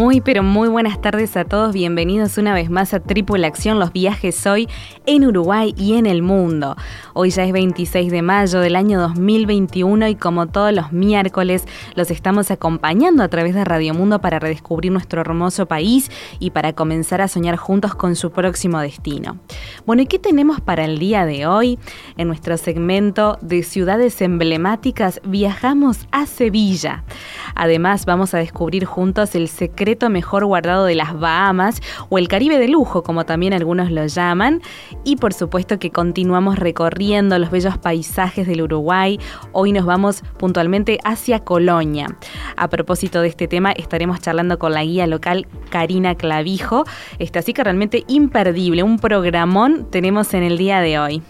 Muy pero muy buenas tardes a todos, bienvenidos una vez más a Tripulación, los viajes hoy en Uruguay y en el mundo. Hoy ya es 26 de mayo del año 2021 y como todos los miércoles los estamos acompañando a través de Radio Mundo para redescubrir nuestro hermoso país y para comenzar a soñar juntos con su próximo destino. Bueno, ¿y qué tenemos para el día de hoy? En nuestro segmento de ciudades emblemáticas viajamos a Sevilla. Además vamos a descubrir juntos el secreto mejor guardado de las Bahamas o el Caribe de lujo, como también algunos lo llaman. Y por supuesto que continuamos recorriendo los bellos paisajes del Uruguay. Hoy nos vamos puntualmente hacia Colonia. A propósito de este tema, estaremos charlando con la guía local Karina Clavijo. Este, así que realmente imperdible, un programón tenemos en el día de hoy.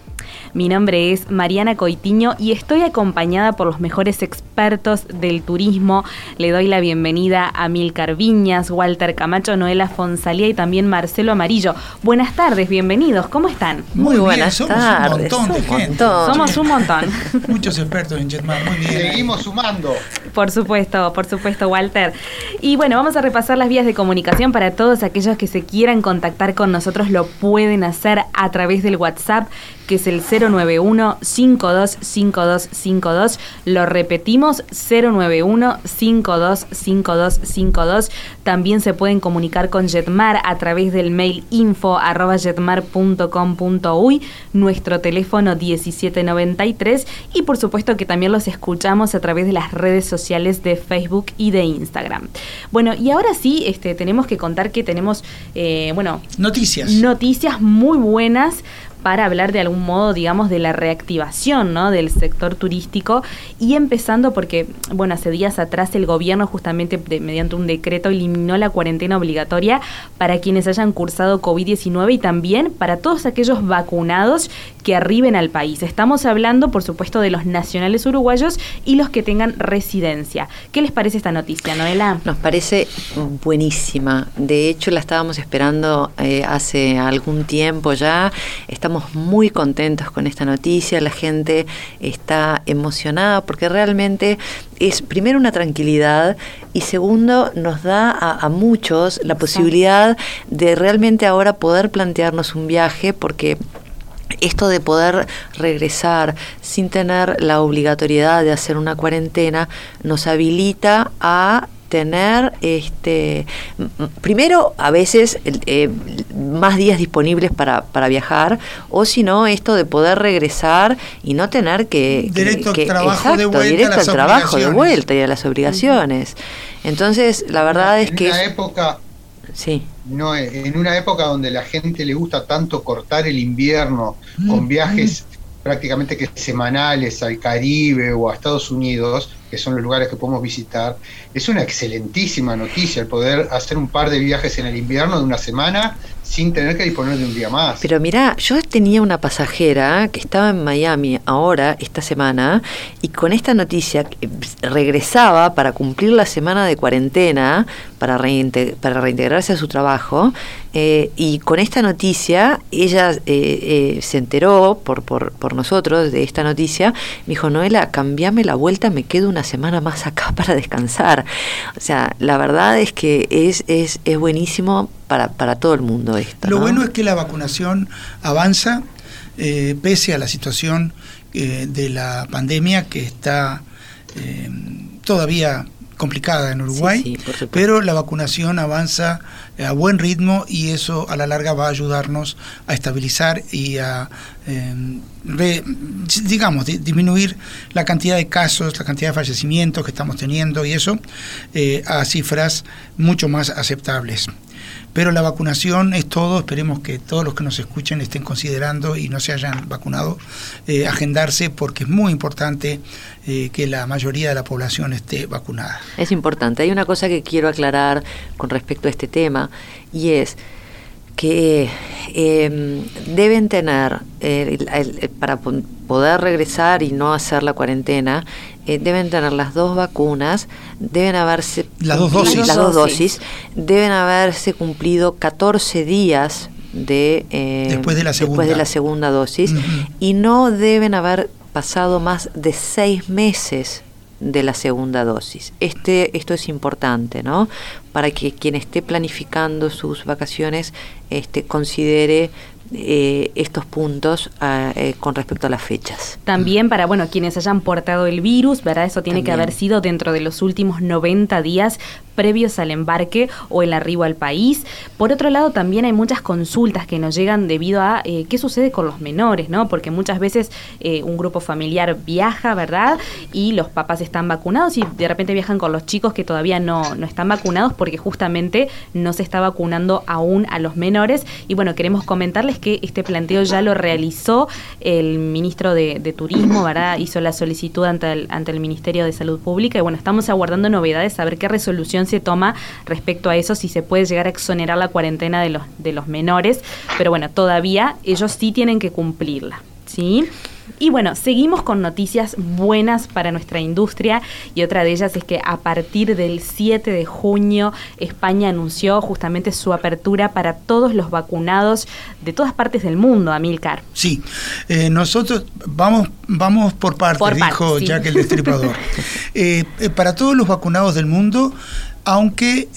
Mi nombre es Mariana Coitiño y estoy acompañada por los mejores expertos del turismo. Le doy la bienvenida a Milcar Viñas, Walter Camacho, Noela Fonsalía y también Marcelo Amarillo. Buenas tardes, bienvenidos. ¿Cómo están? Muy, buenas somos tardes. un montón de gente. Somos un montón. Muchos expertos en Jetmar, muy bien. Seguimos sumando. Por supuesto, por supuesto, Walter. Y bueno, vamos a repasar las vías de comunicación para todos aquellos que se quieran contactar con nosotros, lo pueden hacer a través del WhatsApp que es el 091-525252. Lo repetimos, 091-525252. También se pueden comunicar con Jetmar a través del mail info arroba jetmar.com.uy, nuestro teléfono 1793 y por supuesto que también los escuchamos a través de las redes sociales de Facebook y de Instagram. Bueno, y ahora sí, este, tenemos que contar que tenemos, eh, bueno, noticias. Noticias muy buenas para hablar de algún modo, digamos, de la reactivación ¿no? del sector turístico y empezando porque, bueno, hace días atrás el gobierno justamente mediante un decreto eliminó la cuarentena obligatoria para quienes hayan cursado COVID-19 y también para todos aquellos vacunados que arriben al país. Estamos hablando, por supuesto, de los nacionales uruguayos y los que tengan residencia. ¿Qué les parece esta noticia, Noela? Nos parece buenísima. De hecho, la estábamos esperando eh, hace algún tiempo ya. Estamos estamos muy contentos con esta noticia, la gente está emocionada porque realmente es primero una tranquilidad y segundo nos da a, muchos la posibilidad de realmente ahora poder plantearnos un viaje porque esto de poder regresar sin tener la obligatoriedad de hacer una cuarentena nos habilita a tener este primero a veces eh, más días disponibles para, para viajar o si no esto de poder regresar y no tener que directo que, trabajo de vuelta directo al trabajo de vuelta y a las obligaciones. Entonces la verdad es en que una época sí. No en una época donde la gente le gusta tanto cortar el invierno con viajes prácticamente que semanales al Caribe o a Estados Unidos que son los lugares que podemos visitar, es una excelentísima noticia el poder hacer un par de viajes en el invierno de una semana sin tener que disponer de un día más. Pero mira, yo tenía una pasajera que estaba en Miami ahora, esta semana, y con esta noticia regresaba para cumplir la semana de cuarentena, para, para reintegrarse a su trabajo, eh, y con esta noticia ella eh, eh, se enteró por, por, por nosotros de esta noticia, me dijo, Noela, cambiame la vuelta, me quedo una semana más acá para descansar. O sea, la verdad es que es, es, es buenísimo para, para todo el mundo esto. Lo bueno es que la vacunación avanza, eh, pese a la situación eh, de la pandemia que está eh, todavía complicada en Uruguay, pero la vacunación avanza a buen ritmo y eso a la larga va a ayudarnos a estabilizar y a, em, digamos, disminuir la cantidad de casos, la cantidad de fallecimientos que estamos teniendo y eso eh, a cifras mucho más aceptables. Pero la vacunación es todo, esperemos que todos los que nos escuchen estén considerando y no se hayan vacunado, eh, agendarse porque es muy importante eh, que la mayoría de la población esté vacunada. Es importante. Hay una cosa que quiero aclarar con respecto a este tema y es que em, deben tener, para poder regresar y no hacer la cuarentena, eh, deben tener las dos vacunas, deben haberse... Las dos dosis. Las dos dosis. Deben haberse cumplido 14 días de, eh, después, de la segunda. de la segunda dosis y no deben haber pasado más de seis meses de la segunda dosis. Este, esto es importante, ¿no? Para que quien esté planificando sus vacaciones este, considere eh, estos puntos ah, eh, con respecto a las fechas. También para, bueno, quienes hayan portado el virus, ¿verdad? Eso tiene que haber sido dentro de los últimos 90 días previos al embarque o el arribo al país. Por otro lado, también hay muchas consultas que nos llegan debido a eh, qué sucede con los menores, ¿no? Porque muchas veces un grupo familiar viaja, ¿verdad? Y los papás están vacunados y de repente viajan con los chicos que todavía no, no están vacunados porque justamente no se está vacunando aún a los menores. Y bueno, queremos comentarles que este planteo ya lo realizó el ministro de, Turismo, ¿verdad? Hizo la solicitud ante el, ante el Ministerio de Salud Pública y bueno, estamos aguardando novedades, a ver qué resolución se toma respecto a eso, si se puede llegar a exonerar la cuarentena de los, de los menores, pero bueno, todavía ellos sí tienen que cumplirla, ¿sí? Y bueno, seguimos con noticias buenas para nuestra industria y otra de ellas es que a partir del 7 de junio España anunció justamente su apertura para todos los vacunados de todas partes del mundo, Amilcar. Sí, eh, nosotros vamos, vamos por partes, dijo Jack el Destripador. Eh, eh, para todos los vacunados del mundo aunque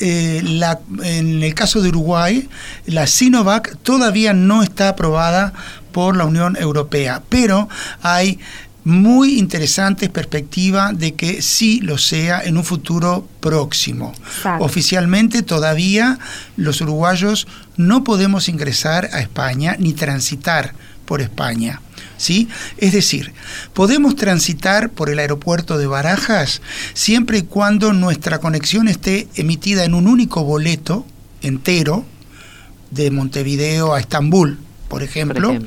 la, en el caso de Uruguay, la Sinovac todavía no está aprobada por la Unión Europea, pero hay muy interesantes perspectivas de que sí lo sea en un futuro próximo. Oficialmente todavía los uruguayos no podemos ingresar a España ni transitar por España. ¿Sí? Es decir, podemos transitar por el aeropuerto de Barajas siempre y cuando nuestra conexión esté emitida en un único boleto entero de Montevideo a Estambul, por ejemplo,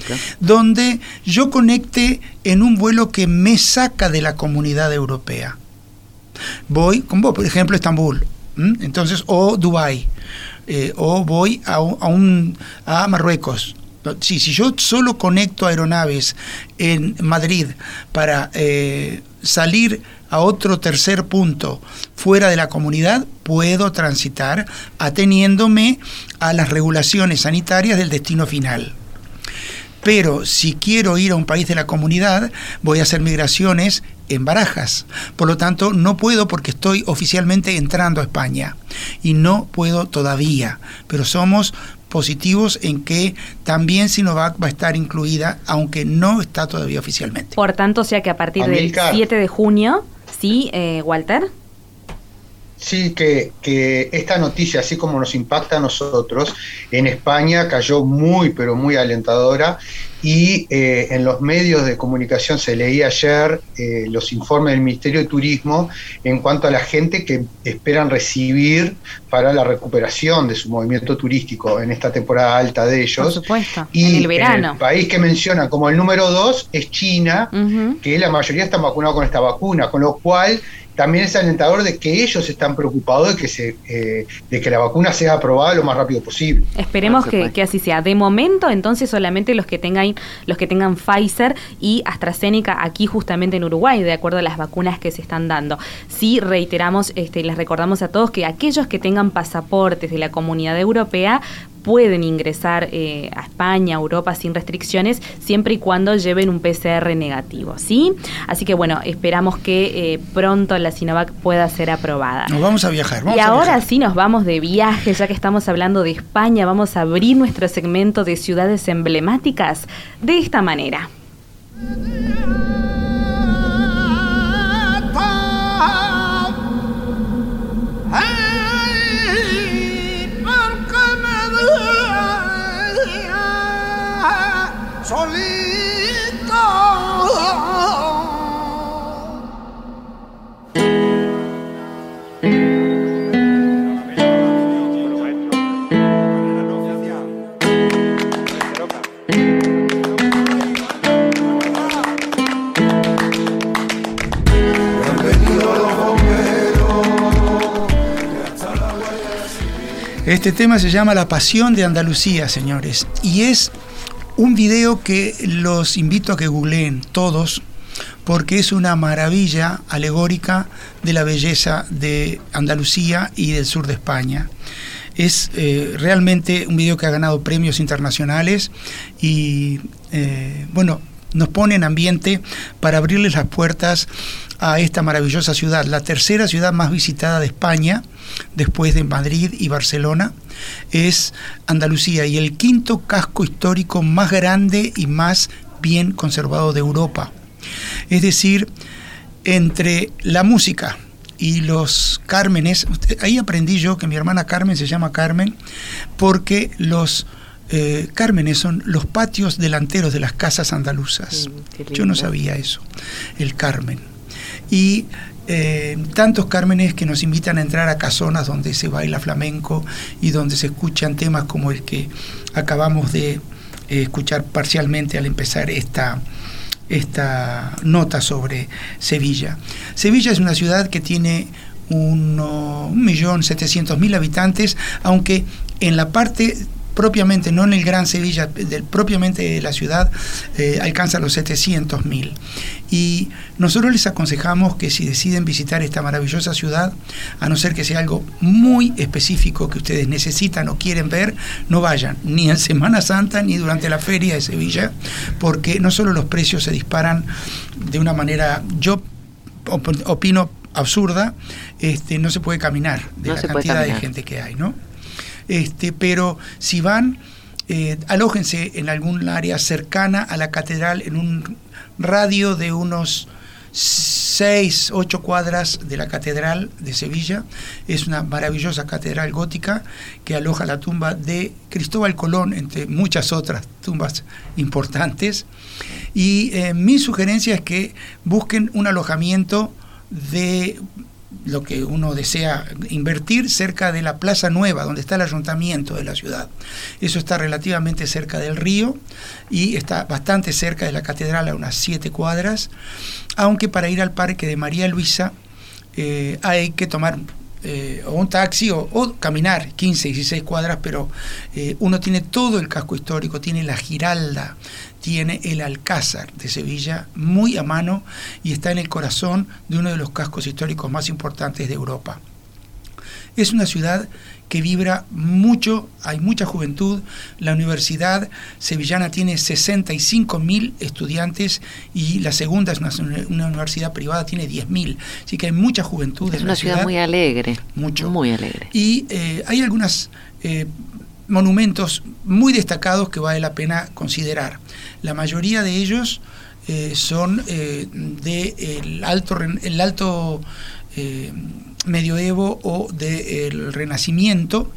donde yo conecte en un vuelo que me saca de la comunidad europea. Voy, con vos, por ejemplo, Estambul, entonces, o Dubái, eh, o voy a, un, a Marruecos, Sí, si yo solo conecto aeronaves en Madrid para eh, salir a otro tercer punto fuera de la comunidad, puedo transitar ateniéndome a las regulaciones sanitarias del destino final. Pero si quiero ir a un país de la comunidad, voy a hacer migraciones en barajas. Por lo tanto, no puedo porque estoy oficialmente entrando a España. Y no puedo todavía, pero somos positivos en que también Sinovac va a estar incluida, aunque no está todavía oficialmente. Por tanto, o sea que a partir del 7 de junio, ¿sí, eh, Walter? Sí, que, que, esta noticia, así como nos impacta a nosotros, en España cayó muy, pero muy alentadora y eh, en los medios de comunicación se leía ayer eh, los informes del Ministerio de Turismo en cuanto a la gente que esperan recibir para la recuperación de su movimiento turístico en esta temporada alta de ellos. Por supuesto, y en el verano. el país que menciona como el número dos es China, que la mayoría están vacunados con esta vacuna, con lo cual también es alentador de que ellos están preocupados de que, se, eh, de que la vacuna sea aprobada lo más rápido posible. Esperemos que, que, así sea. De momento, entonces, solamente los que tengan los que tengan Pfizer y AstraZeneca aquí justamente en Uruguay, de acuerdo a las vacunas que se están dando. Sí, reiteramos, este, les recordamos a todos que aquellos que tengan pasaportes de la comunidad europea pueden ingresar eh, a España, a Europa sin restricciones, siempre y cuando lleven un PCR negativo, ¿sí? Así que bueno, esperamos que eh, pronto la Sinovac pueda ser aprobada. Nos vamos a viajar. y ahora sí nos vamos de viaje, ya que estamos hablando de España, vamos a abrir nuestro segmento de ciudades emblemáticas de esta manera. Este tema se llama La Pasión de Andalucía, señores, y es un video que los invito a que googleen todos, porque es una maravilla alegórica de la belleza de Andalucía y del sur de España. Es eh, realmente un video que ha ganado premios internacionales y, eh, bueno, nos pone en ambiente para abrirles las puertas a esta maravillosa ciudad, la tercera ciudad más visitada de España, después de Madrid y Barcelona, es Andalucía y el quinto casco histórico más grande y más bien conservado de Europa. Es decir, entre la música y los Cármenes, ahí aprendí yo que mi hermana Carmen se llama Carmen, porque los eh, Cármenes son los patios delanteros de las casas andaluzas. Mm, yo no sabía eso, el Carmen y eh, tantos cármenes que nos invitan a entrar a casonas donde se baila flamenco y donde se escuchan temas como el que acabamos de eh, escuchar parcialmente al empezar esta, esta nota sobre Sevilla. Sevilla es una ciudad que tiene un 1.700.000 habitantes, aunque en la parte propiamente, no en el Gran Sevilla, del, propiamente de la ciudad, eh, alcanza los 700.000. Y nosotros les aconsejamos que si deciden visitar esta maravillosa ciudad, a no ser que sea algo muy específico que ustedes necesitan o quieren ver, no vayan ni en Semana Santa ni durante la feria de Sevilla, porque no solo los precios se disparan de una manera, yo opino absurda, este, no se puede caminar de la cantidad de gente que hay, ¿no? Este, pero si van, eh, alójense en algún área cercana a la catedral, en un radio de unos 6, 8 cuadras de la Catedral de Sevilla. Es una maravillosa catedral gótica que aloja la tumba de Cristóbal Colón, entre muchas otras tumbas importantes. Y eh, mi sugerencia es que busquen un alojamiento de lo que uno desea invertir cerca de la Plaza Nueva, donde está el ayuntamiento de la ciudad. Eso está relativamente cerca del río y está bastante cerca de la catedral, a unas siete cuadras, aunque para ir al parque de María Luisa eh, hay que tomar eh, o un taxi o, caminar 15, 16 cuadras, pero eh, uno tiene todo el casco histórico, tiene la Giralda, tiene el Alcázar de Sevilla muy a mano y está en el corazón de uno de los cascos históricos más importantes de Europa. Es una ciudad que vibra mucho, hay mucha juventud. La Universidad Sevillana tiene 65 mil estudiantes y la segunda es una, universidad privada, tiene 10 mil. Así que hay mucha juventud. Es una ciudad, muy alegre. Mucho. Muy alegre. Y eh, hay algunos eh, monumentos muy destacados que vale la pena considerar. La mayoría de ellos eh, son del alto, el alto medioevo o del renacimiento.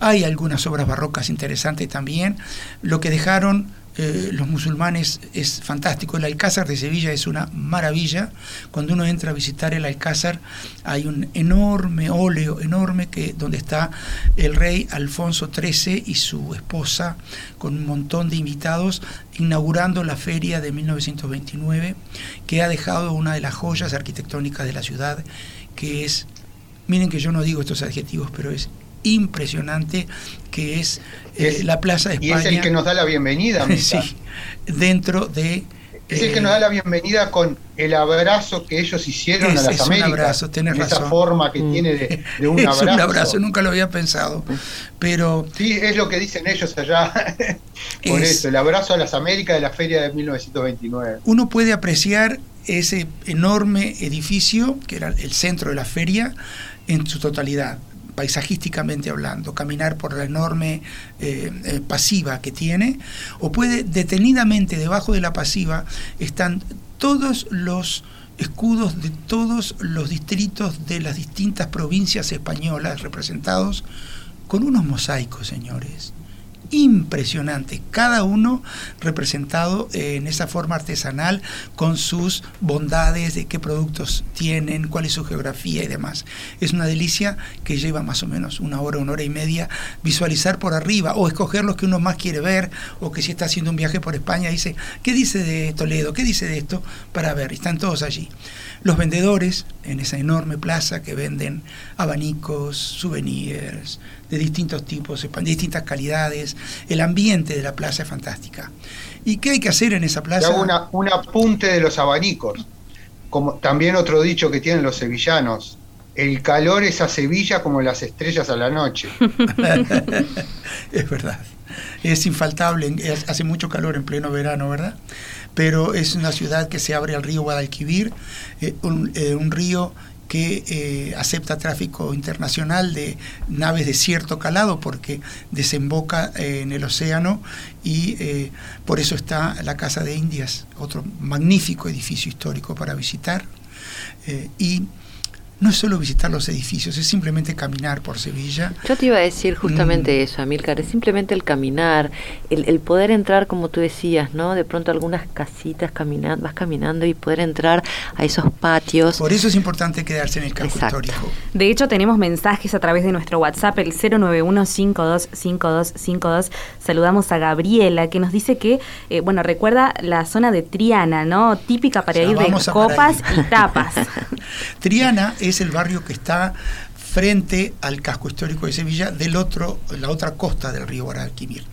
Hay algunas obras barrocas interesantes también. Lo que dejaron eh, los musulmanes es fantástico. El Alcázar de Sevilla es una maravilla. Cuando uno entra a visitar el Alcázar hay un enorme óleo, enorme, que, donde está el rey Alfonso XIII y su esposa con un montón de invitados inaugurando la feria de 1929 que ha dejado una de las joyas arquitectónicas de la ciudad que es Miren que yo no digo estos adjetivos, pero es impresionante que es, eh, la Plaza de España. Y es el que nos da la bienvenida, Sí, dentro de... Es el que nos da la bienvenida con el abrazo que ellos hicieron a las es Américas. Un abrazo, tenés Esa forma que mm. tiene de, un abrazo. Es un abrazo, nunca lo había pensado. Pero. Sí, es lo que dicen ellos allá. Por eso, el abrazo a las Américas de la Feria de 1929. Uno puede apreciar ese enorme edificio, que era el centro de la feria, en su totalidad, paisajísticamente hablando, caminar por la enorme eh, eh, pasiva que tiene, o puede detenidamente debajo de la pasiva están todos los escudos de todos los distritos de las distintas provincias españolas representados con unos mosaicos, señores, impresionantes, cada uno representado en esa forma artesanal con sus bondades, de qué productos tienen, cuál es su geografía y demás. Es una delicia que lleva más o menos una hora, una hora y media visualizar por arriba o escoger los que uno más quiere ver o que si está haciendo un viaje por España dice, ¿qué dice de Toledo? ¿Qué dice de esto? Para ver, están todos allí. Los vendedores en esa enorme plaza que venden abanicos, souvenirs de distintos tipos, de distintas calidades. El ambiente de la plaza es fantástica. ¿Y qué hay que hacer en esa plaza? Una, un apunte de los abanicos. Como también otro dicho que tienen los sevillanos. El calor es a Sevilla como las estrellas a la noche. es verdad. Es infaltable. Hace mucho calor en pleno verano, ¿verdad? pero es una ciudad que se abre al río Guadalquivir, eh, eh, un, río que eh, acepta tráfico internacional de naves de cierto calado porque desemboca en el océano y por eso está la Casa de Indias, otro magnífico edificio histórico para visitar. y no es solo visitar los edificios, es simplemente caminar por Sevilla. Yo te iba a decir justamente mm. eso, Amílcar, es simplemente el caminar, el, poder entrar, como tú decías, ¿no? De pronto algunas casitas caminando, vas caminando y poder entrar a esos patios. Por eso es importante quedarse en el campo histórico. De hecho, tenemos mensajes a través de nuestro WhatsApp, el 091-525252. Saludamos a Gabriela, que nos dice que, eh, bueno, recuerda la zona de Triana, ¿no? Típica para ir de copas y tapas. Triana es el barrio que está frente al casco histórico de Sevilla del otro, la otra costa del río Guadalquivir.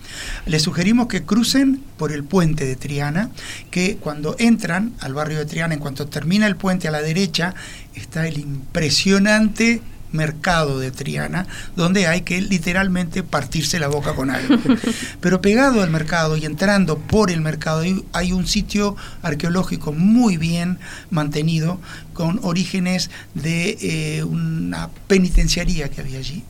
Les sugerimos que crucen por el puente de Triana, que cuando entran al barrio de Triana, en cuanto termina el puente a la derecha, está el impresionante mercado de Triana, donde hay que literalmente partirse la boca con algo. Pero pegado al mercado y entrando por el mercado hay un sitio arqueológico muy bien mantenido, con orígenes de eh, una penitenciaría que había allí.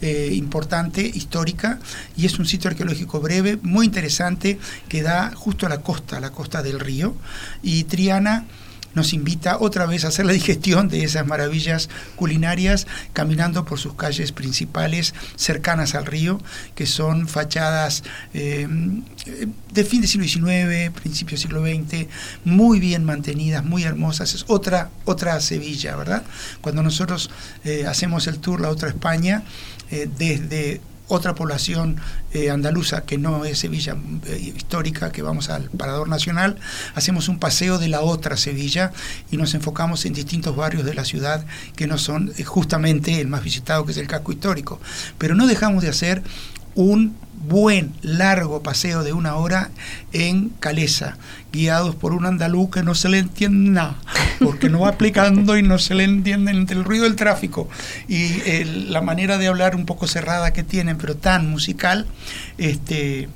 Eh, importante, histórica, y es un sitio arqueológico breve, muy interesante, que da justo a la costa, a la costa del río. Y Triana nos invita otra vez a hacer la digestión de esas maravillas culinarias caminando por sus calles principales cercanas al río, que son fachadas eh, de fin del siglo XIX, principio del siglo XX, muy bien mantenidas, muy hermosas. Es otra, otra Sevilla, ¿verdad? Cuando nosotros eh, hacemos el tour La Otra España, eh, desde otra población eh, andaluza que no es Sevilla eh, histórica, que vamos al Parador Nacional, hacemos un paseo de la otra Sevilla y nos enfocamos en distintos barrios de la ciudad que no son eh, justamente el más visitado, que es el casco histórico. Pero no dejamos de hacer un buen, largo paseo de una hora en Calesa, guiados por un andaluz que no se le entiende nada, porque no va explicando y no se le entiende entre el ruido del tráfico y la manera de hablar un poco cerrada que tienen, pero tan musical, este,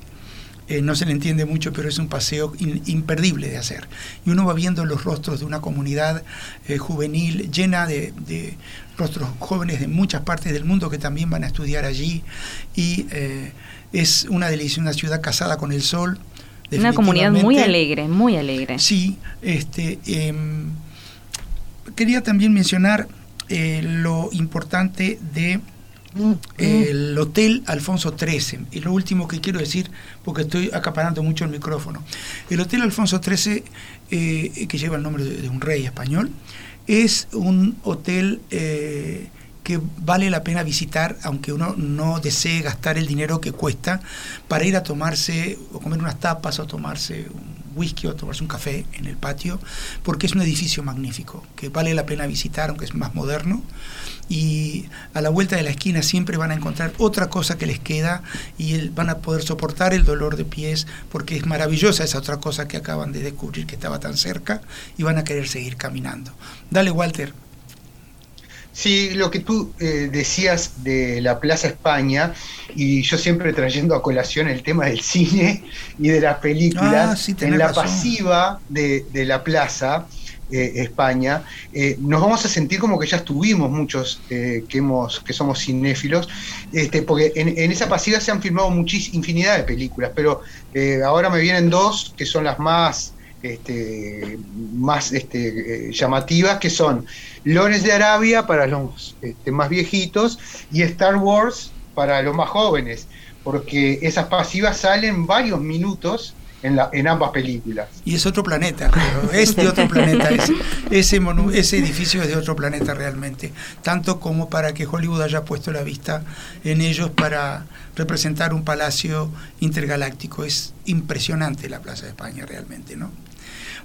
eh, no se le entiende mucho, pero es un paseo imperdible de hacer. Y uno va viendo los rostros de una comunidad eh, juvenil llena de, rostros jóvenes de muchas partes del mundo que también van a estudiar allí y eh, es una delicia, una ciudad casada con el sol. Una comunidad muy alegre, muy alegre. Sí, este, em, quería también mencionar eh, lo importante de el Hotel Alfonso XIII. Y lo último que quiero decir, porque estoy acaparando mucho el micrófono. El Hotel Alfonso XIII, eh, que lleva el nombre de, un rey español, es un hotel eh, que vale la pena visitar, aunque uno no desee gastar el dinero que cuesta, para ir a tomarse o comer unas tapas o tomarse un whisky o tomarse un café en el patio, porque es un edificio magnífico, que vale la pena visitar, aunque es más moderno. Y a la vuelta de la esquina siempre van a encontrar otra cosa que les queda y van a poder soportar el dolor de pies, porque es maravillosa esa otra cosa que acaban de descubrir que estaba tan cerca y van a querer seguir caminando. Dale, Walter. Sí, lo que tú eh, decías de la Plaza España, y yo siempre trayendo a colación el tema del cine y de las películas, ah, en la pasiva de, la Plaza eh, España, eh, nos vamos a sentir como que ya estuvimos muchos que, hemos, que somos cinéfilos, este, porque en, en, esa pasiva se han filmado muchísimas infinidad de películas, pero ahora me vienen dos que son las más este, más este, eh, llamativas, que son Lones de Arabia para los este, más viejitos y Star Wars para los más jóvenes. porque esas pasivas salen varios minutos en, la, en ambas películas. Y es otro planeta, es de otro planeta. ese, ese edificio es de otro planeta realmente. Tanto como para que Hollywood haya puesto la vista en ellos para representar un palacio intergaláctico. Es impresionante la Plaza de España realmente, ¿no?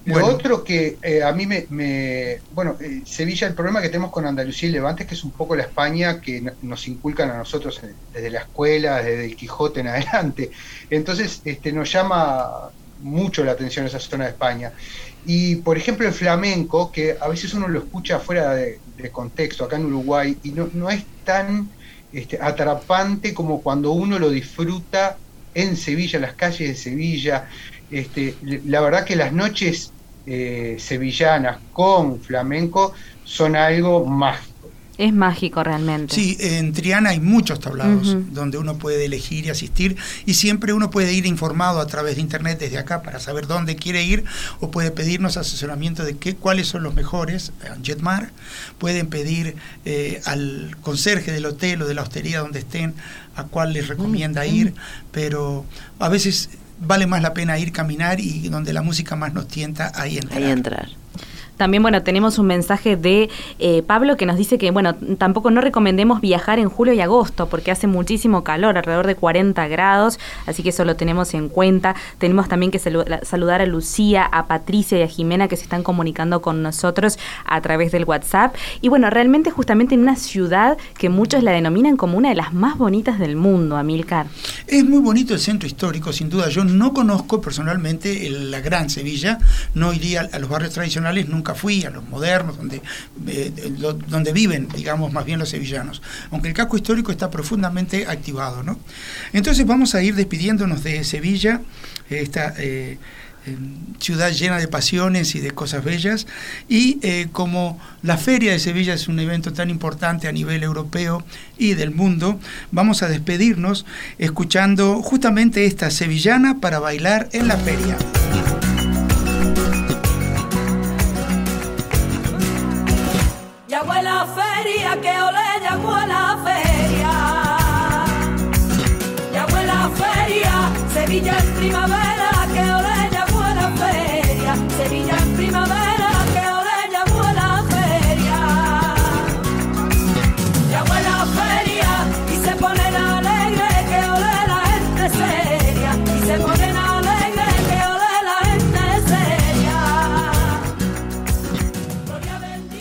Lo otro que eh, a mí me, bueno, eh, Sevilla, el problema que tenemos con Andalucía y Levante es que es un poco la España que nos inculcan a nosotros desde la escuela, desde el Quijote en adelante. Entonces, este, nos llama mucho la atención esa zona de España. Y, por ejemplo, el flamenco, que a veces uno lo escucha fuera de, contexto, acá en Uruguay, y no, no es tan este, atrapante como cuando uno lo disfruta en Sevilla, en las calles de Sevilla, este, la verdad que las noches eh, sevillanas con flamenco son algo mágico. Es mágico realmente. Sí, en Triana hay muchos tablados donde uno puede elegir y asistir y siempre uno puede ir informado a través de internet desde acá para saber dónde quiere ir o puede pedirnos asesoramiento de qué, cuáles son los mejores. Jetmar pueden pedir eh, al conserje del hotel o de la hostería donde estén a cuál les recomienda ir, pero a veces vale más la pena ir caminar y donde la música más nos tienta, ahí entrar. Ahí entrar. También, bueno, tenemos un mensaje de eh, Pablo que nos dice que, bueno, tampoco no recomendemos viajar en julio y agosto porque hace muchísimo calor, alrededor de 40 grados, así que eso lo tenemos en cuenta. Tenemos también que saludar a Lucía, a Patricia y a Jimena que se están comunicando con nosotros a través del WhatsApp. Y bueno, realmente justamente en una ciudad que muchos la denominan como una de las más bonitas del mundo, Amilcar. Es muy bonito el centro histórico, sin duda. Yo no conozco personalmente la Gran Sevilla, no iría a los barrios tradicionales, nunca nunca fui, a los modernos, donde, eh, donde viven, digamos, más bien los sevillanos, aunque el casco histórico está profundamente activado. ¿no? Entonces vamos a ir despidiéndonos de Sevilla, esta eh, ciudad llena de pasiones y de cosas bellas, y eh, como la Feria de Sevilla es un evento tan importante a nivel europeo y del mundo, vamos a despedirnos escuchando justamente esta sevillana para bailar en la feria.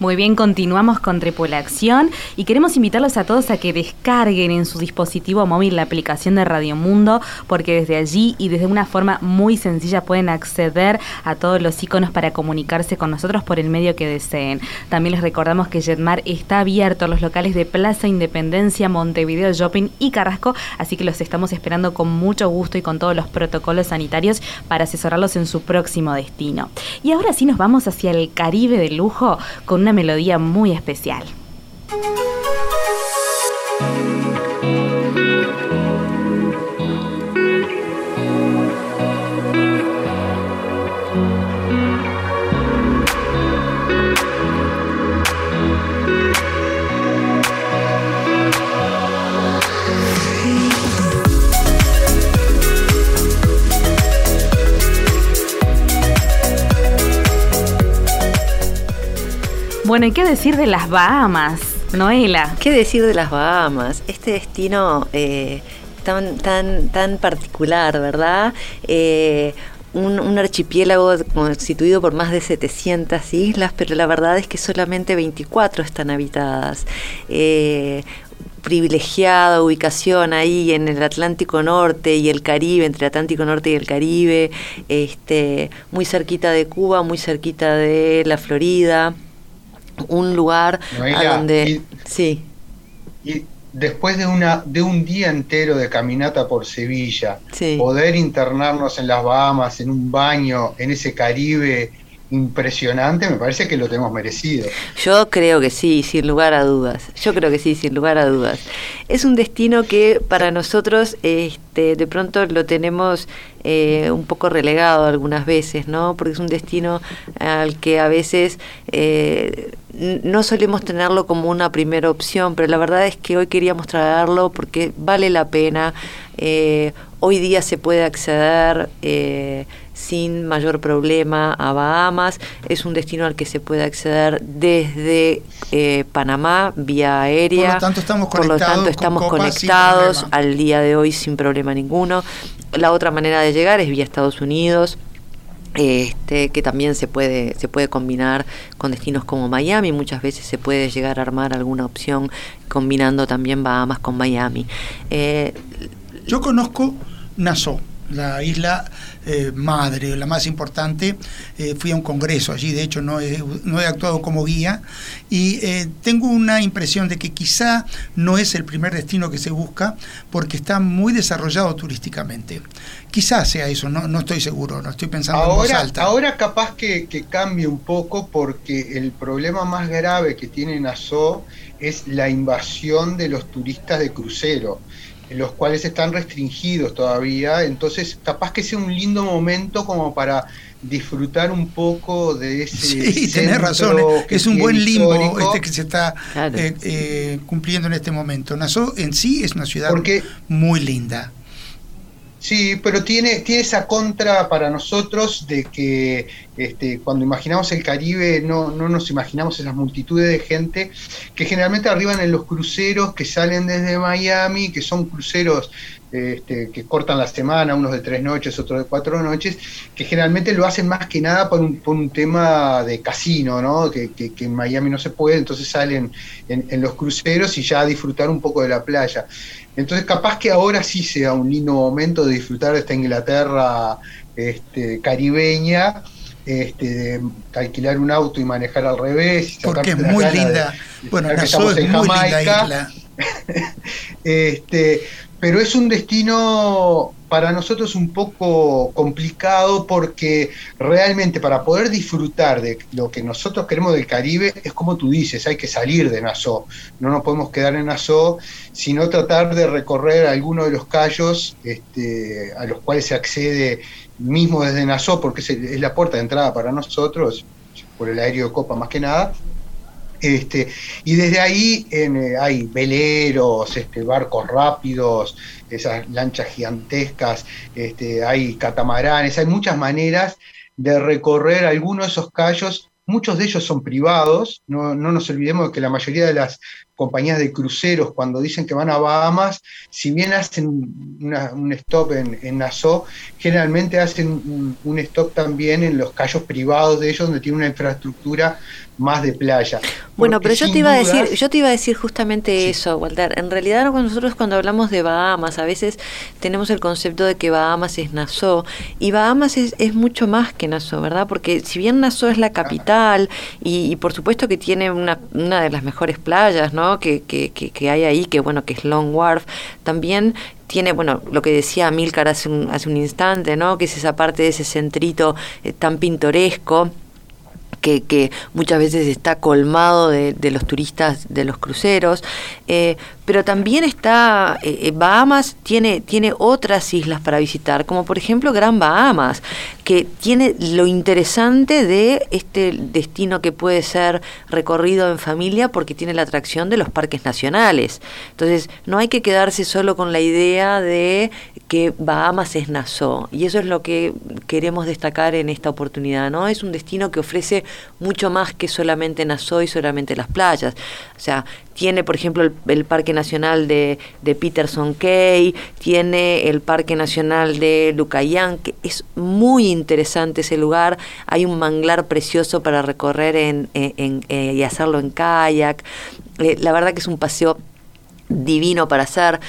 Muy bien, continuamos con Tripulación y queremos invitarlos a todos a que descarguen en su dispositivo móvil la aplicación de Radio Mundo, porque desde allí y desde una forma muy sencilla pueden acceder a todos los iconos para comunicarse con nosotros por el medio que deseen. También les recordamos que Jetmar está abierto a los locales de Plaza Independencia, Montevideo Shopping y Carrasco, así que los estamos esperando con mucho gusto y con todos los protocolos sanitarios para asesorarlos en su próximo destino. Y ahora sí nos vamos hacia el Caribe de lujo con una melodía muy especial. Bueno, ¿y qué decir de las Bahamas, Noela? ¿Qué decir de las Bahamas? Este destino eh, tan, tan, tan particular, ¿verdad? Eh, un, archipiélago constituido por más de 700 islas, pero la verdad es que solamente 24 están habitadas. Eh, privilegiada ubicación ahí en el Atlántico Norte y el Caribe, entre el Atlántico Norte y el Caribe, este, muy cerquita de Cuba, muy cerquita de la Florida, un lugar a donde... sí. Y después de, una, de un día entero de caminata por Sevilla, poder internarnos en las Bahamas, en un baño, en ese Caribe impresionante, me parece que lo tenemos merecido. Yo creo que sí, sin lugar a dudas. Yo creo que sí, sin lugar a dudas. Es un destino que para nosotros este, de pronto lo tenemos eh, un poco relegado algunas veces, ¿no? Porque es un destino al que a veces eh, no solemos tenerlo como una primera opción, pero la verdad es que hoy queríamos traerlo porque vale la pena. Eh, hoy día se puede acceder sin mayor problema a Bahamas. Es un destino al que se puede acceder desde eh, Panamá vía aérea. Por lo tanto, estamos conectados, al día de hoy sin problema ninguno. La otra manera de llegar es vía Estados Unidos. Este, que también se puede, se puede combinar con destinos como Miami, muchas veces se puede llegar a armar alguna opción combinando también Bahamas con Miami. Eh, Yo conozco Nassau, la isla eh, madre, la más importante. Eh, fui a un congreso allí, de hecho no he, no he actuado como guía y eh, tengo una impresión de que quizá no es el primer destino que se busca porque está muy desarrollado turísticamente. Quizás sea eso, no, no estoy seguro, no estoy pensando ahora, en voz alta. Ahora capaz que, que cambie un poco porque el problema más grave que tiene Nassau es la invasión de los turistas de crucero los cuales están restringidos todavía, entonces capaz que sea un lindo momento como para disfrutar un poco de ese sí tenés razón es un buen limbo este que se está eh, eh, cumpliendo en este momento. Nassau en sí es una ciudad muy linda Sí, pero tiene, tiene esa contra para nosotros de que este, cuando imaginamos el Caribe no, no nos imaginamos esas multitudes de gente que generalmente arriban en los cruceros que salen desde Miami, que son cruceros este, que cortan la semana, unos de tres noches, otros de cuatro noches, que generalmente lo hacen más que nada por un, por un tema de casino, ¿no? Que, que, en Miami no se puede, entonces salen en, en, los cruceros y ya a disfrutar un poco de la playa. Entonces, capaz que ahora sí sea un lindo momento de disfrutar de esta Inglaterra este, caribeña, este, de alquilar un auto y manejar al revés. Porque es muy linda. bueno, Nassau es muy linda isla. este, pero es un destino para nosotros un poco complicado porque realmente para poder disfrutar de lo que nosotros queremos del Caribe es como tú dices, hay que salir de Nassau, no nos podemos quedar en Nassau, sino tratar de recorrer algunos de los callos este, a los cuales se accede mismo desde Nassau porque es, la puerta de entrada para nosotros, por el aéreo de Copa más que nada, este, y desde ahí eh, hay veleros, este, barcos rápidos, esas lanchas gigantescas, este, hay catamaranes, hay muchas maneras de recorrer algunos de esos callos. Muchos de ellos son privados, no, no nos olvidemos de que la mayoría de las compañías de cruceros cuando dicen que van a Bahamas, si bien hacen un stop en, en, Nassau, generalmente hacen un, stop también en los callos privados de ellos donde tiene una infraestructura más de playa. Bueno, pero yo te iba a decir, yo te iba a decir justamente eso, Walter. En realidad nosotros cuando hablamos de Bahamas, a veces tenemos el concepto de que Bahamas es Nassau y Bahamas es, es mucho más que Nassau, ¿verdad? Porque si bien Nassau es la capital y, y por supuesto que tiene una, una de las mejores playas, ¿no? Que, que, que, hay ahí, que bueno, que es Long Wharf, también tiene, bueno, lo que decía Milcar hace un, hace un instante, ¿no? Que es esa parte de ese centrito eh, tan pintoresco que, que, muchas veces está colmado de, los turistas de los cruceros, eh, pero también está, eh, eh, Bahamas tiene, tiene otras islas para visitar, como por ejemplo Gran Bahamas, que tiene lo interesante de este destino que puede ser recorrido en familia porque tiene la atracción de los parques nacionales. Entonces, no hay que quedarse solo con la idea de que Bahamas es Nassau y eso es lo que queremos destacar en esta oportunidad, ¿no? Es un destino que ofrece mucho más que solamente Nassau y solamente las playas. O sea, tiene, por ejemplo, el, Parque Nacional de, Peterson Cay, tiene el Parque Nacional de Lucayán, que es muy interesante ese lugar. Hay un manglar precioso para recorrer en, eh, y hacerlo en kayak. Eh, la verdad que es un paseo divino para hacer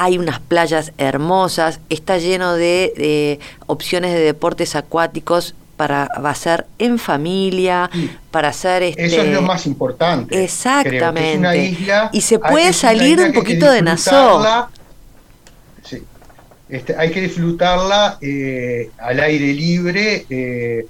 hay unas playas hermosas, está lleno de, opciones de deportes acuáticos para hacer en familia, para hacer este... Eso es lo más importante. Exactamente. y se puede salir un poquito de Nassau. Sí. Este, hay que disfrutarla eh, al aire libre. Eh,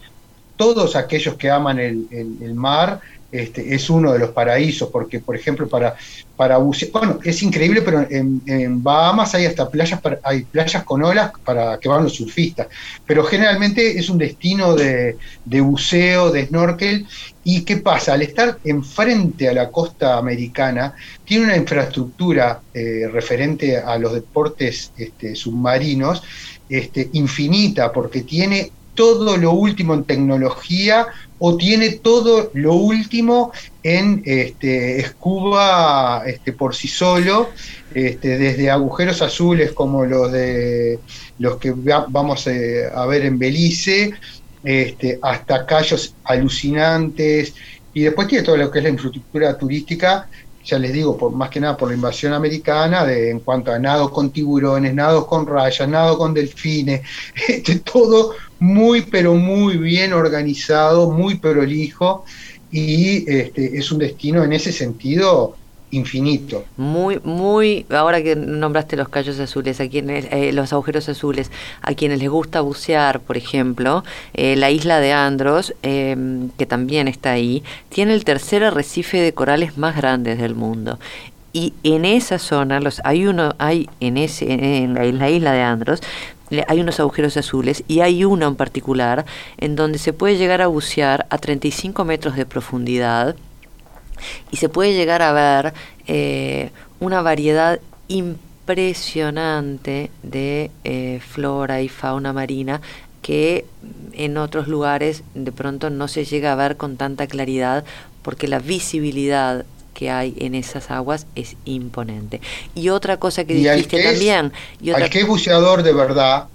todos aquellos que aman el, el mar este, es uno de los paraísos, porque por ejemplo para, para bucear, bueno, es increíble, pero en, Bahamas hay hasta playas, hay playas con olas para que van los surfistas, pero generalmente es un destino de, buceo, de snorkel, y ¿qué pasa? Al estar enfrente a la costa americana, tiene una infraestructura eh, referente a los deportes este, submarinos este, infinita, porque tiene todo lo último en tecnología o tiene todo lo último en este, escuba este, por sí solo, este, desde agujeros azules como los de los que vamos eh, a ver en Belice, este, hasta callos alucinantes, y después tiene todo lo que es la infraestructura turística ya les digo, por más que nada por la invasión americana, de, en cuanto a nado con tiburones, nado con rayas, nado con delfines, este, todo muy, pero muy bien organizado, muy prolijo, y este, es un destino en ese sentido infinito. Muy, muy, ahora que nombraste los callos azules, a quienes, eh, los agujeros azules, a quienes les gusta bucear, por ejemplo, eh, la isla de Andros, em, que también está ahí, tiene el tercer arrecife de corales más grandes del mundo. Y en esa zona, los, hay uno, hay en ese, en en la isla de Andros, hay unos agujeros azules y hay uno en particular en donde se puede llegar a bucear a 35 metros de profundidad y se puede llegar a ver eh, una variedad impresionante de eh, flora y fauna marina que en otros lugares de pronto no se llega a ver con tanta claridad porque la visibilidad que hay en esas aguas es imponente. Y otra cosa que dijiste también... Y al que es buceador de verdad,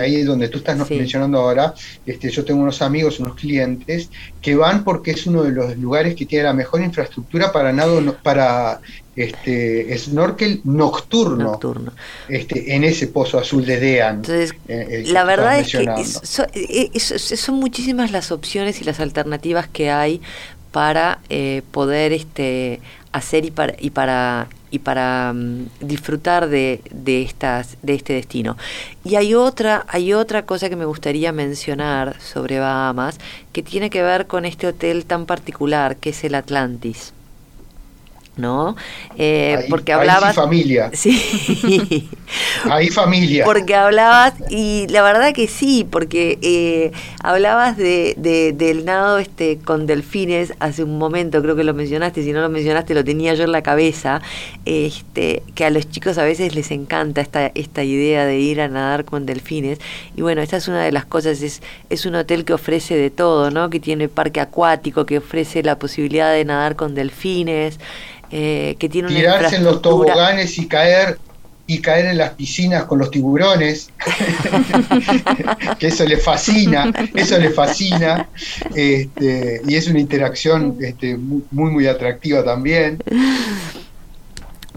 ahí donde tú estás mencionando ahora, este, yo tengo unos amigos, unos clientes, que van porque es uno de los lugares que tiene la mejor infraestructura para nado, para este snorkel nocturno, Este, en ese pozo azul de Dean. Entonces, eh, la verdad es que eh, son muchísimas las opciones y las alternativas que hay para eh, poder este, hacer y para, y para y para mm, disfrutar de, de, estas, de este destino. Y hay otra, hay otra cosa que me gustaría mencionar sobre Bahamas que tiene que ver con este hotel tan particular que es el Atlantis. ¿no? Eh, porque hablabas... Ahí familia. Sí. Ahí familia. Porque hablabas, y la verdad que sí, porque eh, hablabas de, del nado este con delfines hace un momento, creo que lo mencionaste, si no lo mencionaste lo tenía yo en la cabeza, este, que a los chicos a veces les encanta esta, esta idea de ir a nadar con delfines. Y bueno, esta es una de las cosas, es, es un hotel que ofrece de todo, ¿no? Que tiene parque acuático, que ofrece la posibilidad de nadar con delfines. Eh, que tiene Tirarse en los toboganes y caer y caer en las piscinas con los tiburones, que eso le fascina, eso le fascina, este, y es una interacción este, muy, muy atractiva también.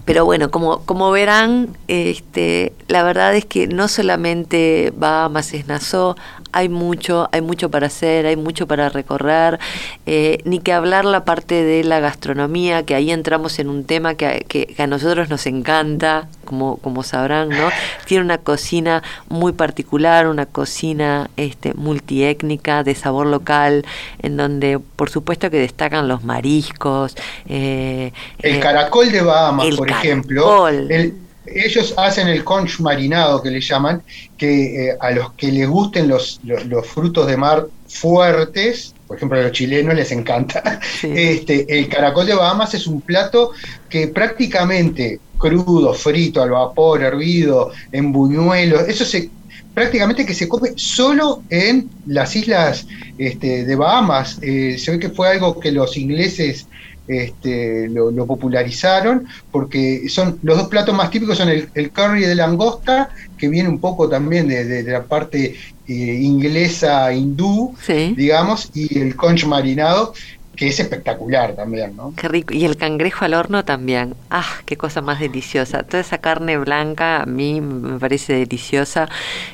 Pero bueno, como, como verán, este, la verdad es que no solamente va a Nassau, hay mucho, hay mucho para hacer, hay mucho para recorrer, eh, ni que hablar la parte de la gastronomía, que ahí entramos en un tema que, que, a nosotros nos encanta, como, como sabrán, ¿no? Tiene una cocina muy particular, una cocina este, multiétnica, de sabor local, en donde por supuesto que destacan los mariscos. Eh, el eh, caracol de Bahamas, por ejemplo. El, ellos hacen el conch marinado que le llaman, que eh, a los que les gusten los, los, frutos de mar fuertes, por ejemplo a los chilenos les encanta, este, el caracol de Bahamas es un plato que prácticamente crudo, frito, al vapor, hervido, en buñuelos, eso se prácticamente que se come solo en las islas este, de Bahamas. Eh, se ve que fue algo que los ingleses este, lo, popularizaron, porque son los dos platos más típicos son el, curry de langosta, que viene un poco también de, la parte eh, inglesa hindú, digamos, y el conch marinado, que es espectacular también, ¿no? Qué rico. Y el cangrejo al horno también. Ah, qué cosa más deliciosa. Toda esa carne blanca a mí me parece deliciosa.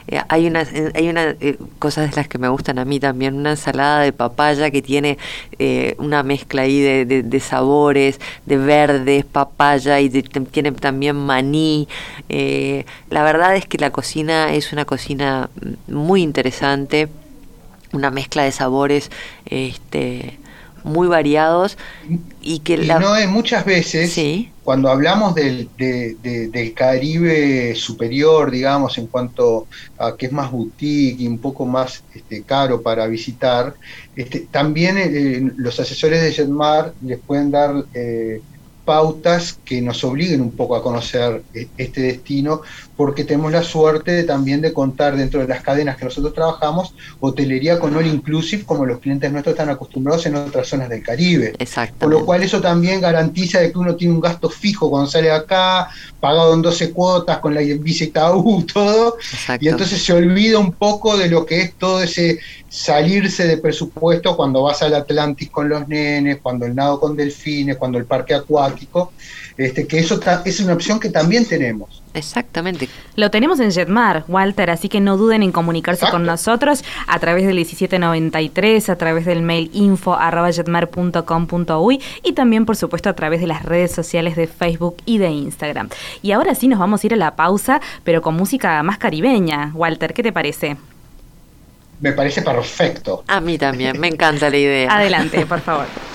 Eh, hay unas eh, hay una eh, cosas de las que me gustan a mí también. Una ensalada de papaya que tiene una mezcla ahí de, sabores, de verdes, papaya y tiene también maní. la verdad es que la cocina es una cocina muy interesante. Una mezcla de sabores, este muy variados y que y no es muchas veces cuando hablamos del, del Caribe superior digamos en cuanto a que es más boutique y un poco más este, caro para visitar este, también eh, los asesores de Jetmar les pueden dar eh, pautas que nos obliguen un poco a conocer e, este destino, porque tenemos la suerte también de contar dentro de las cadenas que nosotros trabajamos, hotelería con all inclusive, como los clientes nuestros están acostumbrados en otras zonas del Caribe. Exacto. Por lo cual eso también garantiza de que uno tiene un gasto fijo cuando sale acá, pagado en 12 cuotas, con la visita U, todo, y entonces se olvida un poco de lo que es todo ese salirse de presupuesto cuando vas al Atlántico con los nenes, cuando el nado con delfines, cuando el parque acuático, este, que eso es una opción que también tenemos. Exactamente. Lo tenemos en Jetmar, Walter, así que no duden en comunicarse con nosotros a través del 1793, a través del mail info y también, por supuesto, a través de las redes sociales de Facebook y de Instagram. Y ahora sí nos vamos a ir a la pausa, pero con música más caribeña. Walter, ¿qué te parece? me parece perfecto. A mí también, me encanta la idea. Adelante, por favor.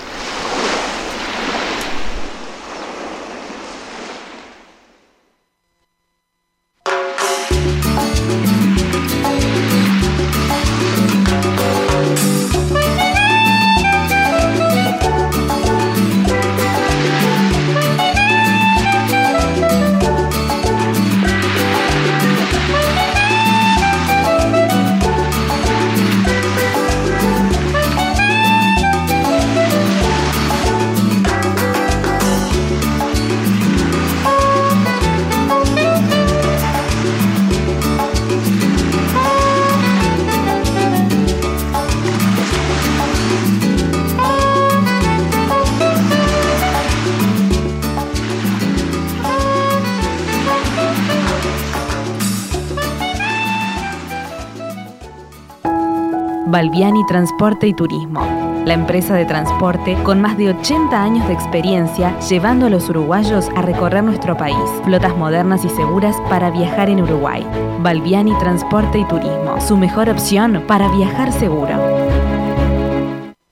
Balbiani Transporte y Turismo, la empresa de transporte con más de 80 años de experiencia llevando a los uruguayos a recorrer nuestro país. Flotas modernas y seguras para viajar en Uruguay. Balbiani Transporte y Turismo, su mejor opción para viajar seguro.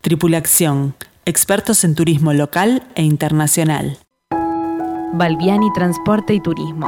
Tripulación, expertos en turismo local e internacional. Balbiani Transporte y Turismo,